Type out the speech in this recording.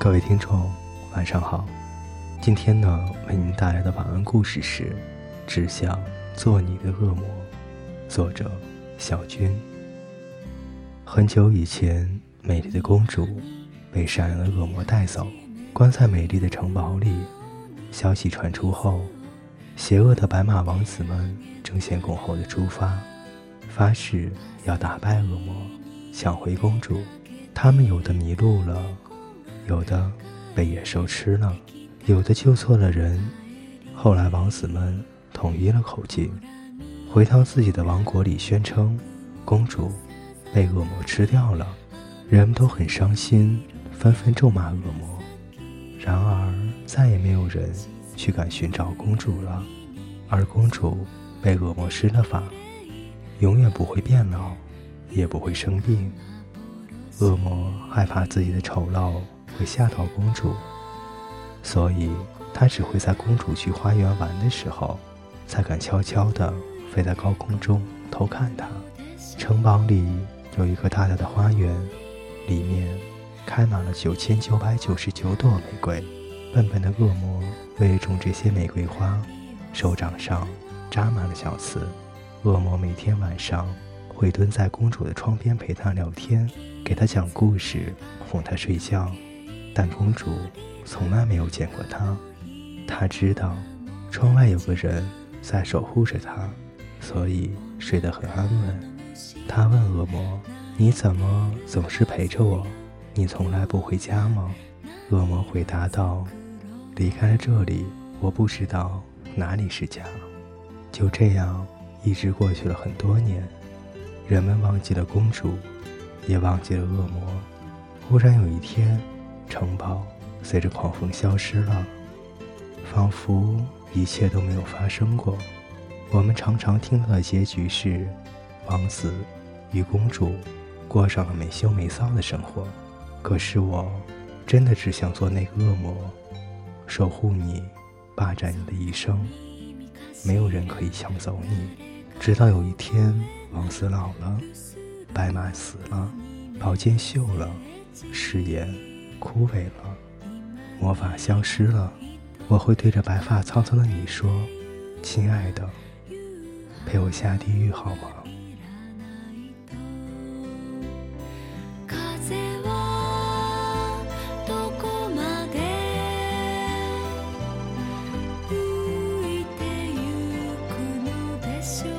各位听众，晚上好。今天呢，为您带来的晚安故事是《只想做你的恶魔》，作者小军。很久以前，美丽的公主被善良的恶魔带走，关在美丽的城堡里。消息传出后，邪恶的白马王子们争先恐后的出发，发誓要打败恶魔，抢回公主。他们有的迷路了，有的被野兽吃了，有的救错了人。后来，王子们统一了口径，回到自己的王国里，宣称公主被恶魔吃掉了。人们都很伤心，纷纷咒骂恶魔。然而，再也没有人去敢寻找公主了。而公主被恶魔施了法，永远不会变老，也不会生病。恶魔害怕自己的丑陋会吓到公主，所以他只会在公主去花园玩的时候，才敢悄悄地飞在高空中偷看她。城堡里有一个大大的花园，里面开满了九千九百九十九朵玫瑰。笨笨的恶魔为了种这些玫瑰花，手掌上扎满了小刺。恶魔每天晚上。会蹲在公主的窗边陪她聊天，给她讲故事，哄她睡觉。但公主从来没有见过他。她知道窗外有个人在守护着她，所以睡得很安稳。她问恶魔：“你怎么总是陪着我？你从来不回家吗？”恶魔回答道：“离开了这里，我不知道哪里是家。”就这样，一直过去了很多年。人们忘记了公主，也忘记了恶魔。忽然有一天，城堡随着狂风消失了，仿佛一切都没有发生过。我们常常听到的结局是，王子与公主过上了没羞没臊的生活。可是我，真的只想做那个恶魔，守护你，霸占你的一生。没有人可以抢走你，直到有一天。王子老了，白马死了，宝剑锈了，誓言枯萎了，魔法消失了。我会对着白发苍苍的你说：“亲爱的，陪我下地狱好吗？” you